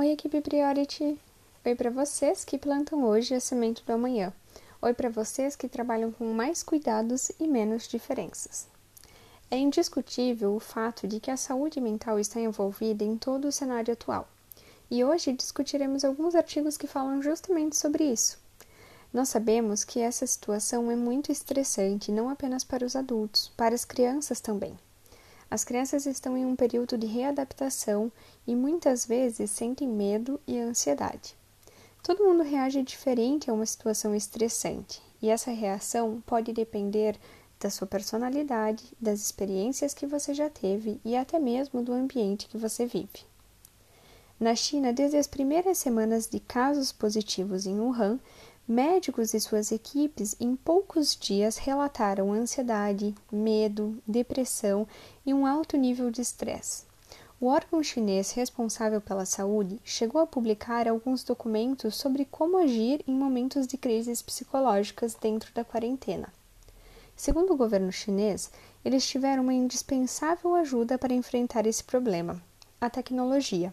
Oi, equipe Priority! Oi para vocês que plantam hoje a semente do amanhã. Oi para vocês que trabalham com mais cuidados e menos diferenças. É indiscutível o fato de que a saúde mental está envolvida em todo o cenário atual. E hoje discutiremos alguns artigos que falam justamente sobre isso. Nós sabemos que essa situação é muito estressante não apenas para os adultos, para as crianças também. As crianças estão em um período de readaptação e muitas vezes sentem medo e ansiedade. Todo mundo reage diferente a uma situação estressante, e essa reação pode depender da sua personalidade, das experiências que você já teve e até mesmo do ambiente que você vive. Na China, desde as primeiras semanas de casos positivos em Wuhan, Médicos e suas equipes, em poucos dias, relataram ansiedade, medo, depressão e um alto nível de estresse. O órgão chinês responsável pela saúde chegou a publicar alguns documentos sobre como agir em momentos de crises psicológicas dentro da quarentena. Segundo o governo chinês, eles tiveram uma indispensável ajuda para enfrentar esse problema: a tecnologia.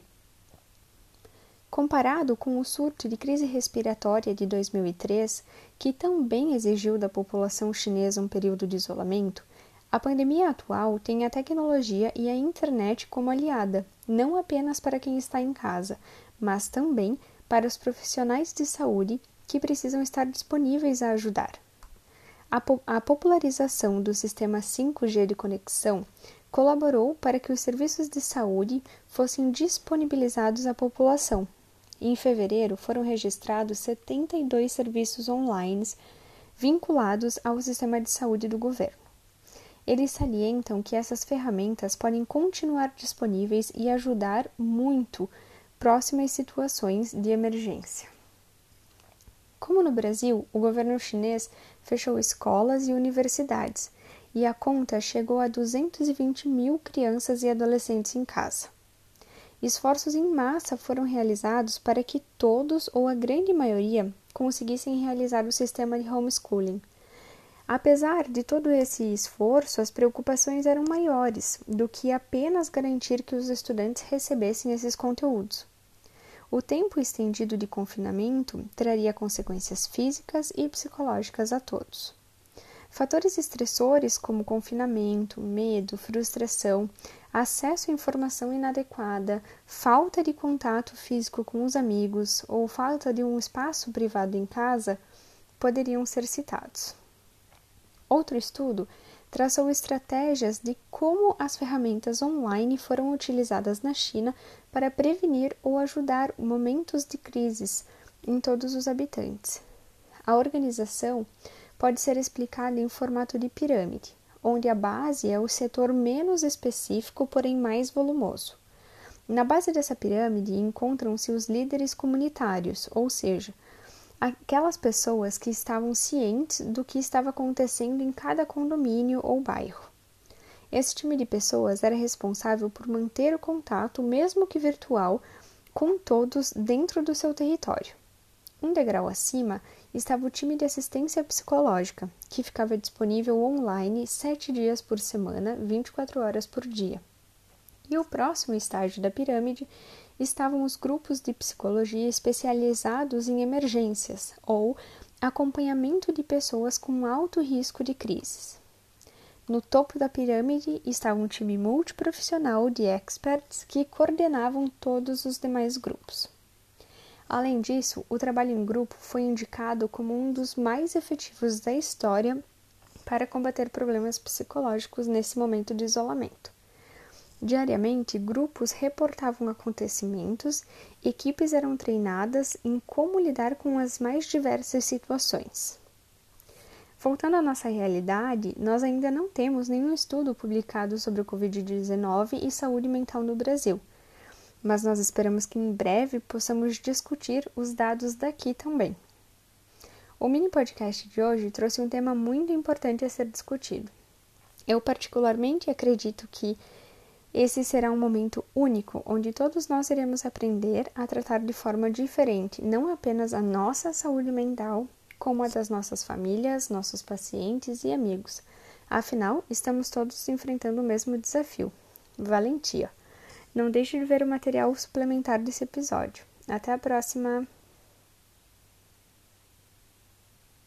Comparado com o surto de crise respiratória de 2003, que também exigiu da população chinesa um período de isolamento, a pandemia atual tem a tecnologia e a internet como aliada, não apenas para quem está em casa, mas também para os profissionais de saúde que precisam estar disponíveis a ajudar. A, po a popularização do sistema 5G de conexão colaborou para que os serviços de saúde fossem disponibilizados à população, em fevereiro, foram registrados 72 serviços online vinculados ao sistema de saúde do governo. Eles salientam que essas ferramentas podem continuar disponíveis e ajudar muito próximas situações de emergência. Como no Brasil, o governo chinês fechou escolas e universidades e a conta chegou a 220 mil crianças e adolescentes em casa. Esforços em massa foram realizados para que todos ou a grande maioria conseguissem realizar o sistema de homeschooling. Apesar de todo esse esforço, as preocupações eram maiores do que apenas garantir que os estudantes recebessem esses conteúdos. O tempo estendido de confinamento traria consequências físicas e psicológicas a todos. Fatores estressores como confinamento, medo, frustração, acesso à informação inadequada, falta de contato físico com os amigos ou falta de um espaço privado em casa poderiam ser citados. Outro estudo traçou estratégias de como as ferramentas online foram utilizadas na China para prevenir ou ajudar momentos de crises em todos os habitantes. A organização pode ser explicada em formato de pirâmide, onde a base é o setor menos específico, porém mais volumoso. Na base dessa pirâmide encontram-se os líderes comunitários, ou seja, aquelas pessoas que estavam cientes do que estava acontecendo em cada condomínio ou bairro. Esse time de pessoas era responsável por manter o contato, mesmo que virtual, com todos dentro do seu território. Um degrau acima estava o time de assistência psicológica, que ficava disponível online sete dias por semana, 24 horas por dia. E o próximo estágio da pirâmide estavam os grupos de psicologia especializados em emergências ou acompanhamento de pessoas com alto risco de crises. No topo da pirâmide estava um time multiprofissional de experts que coordenavam todos os demais grupos. Além disso, o trabalho em grupo foi indicado como um dos mais efetivos da história para combater problemas psicológicos nesse momento de isolamento. Diariamente, grupos reportavam acontecimentos, equipes eram treinadas em como lidar com as mais diversas situações. Voltando à nossa realidade, nós ainda não temos nenhum estudo publicado sobre o Covid-19 e saúde mental no Brasil mas nós esperamos que em breve possamos discutir os dados daqui também. O mini podcast de hoje trouxe um tema muito importante a ser discutido. Eu, particularmente, acredito que esse será um momento único onde todos nós iremos aprender a tratar de forma diferente não apenas a nossa saúde mental, como a das nossas famílias, nossos pacientes e amigos. Afinal, estamos todos enfrentando o mesmo desafio: valentia. Não deixe de ver o material suplementar desse episódio. Até a próxima!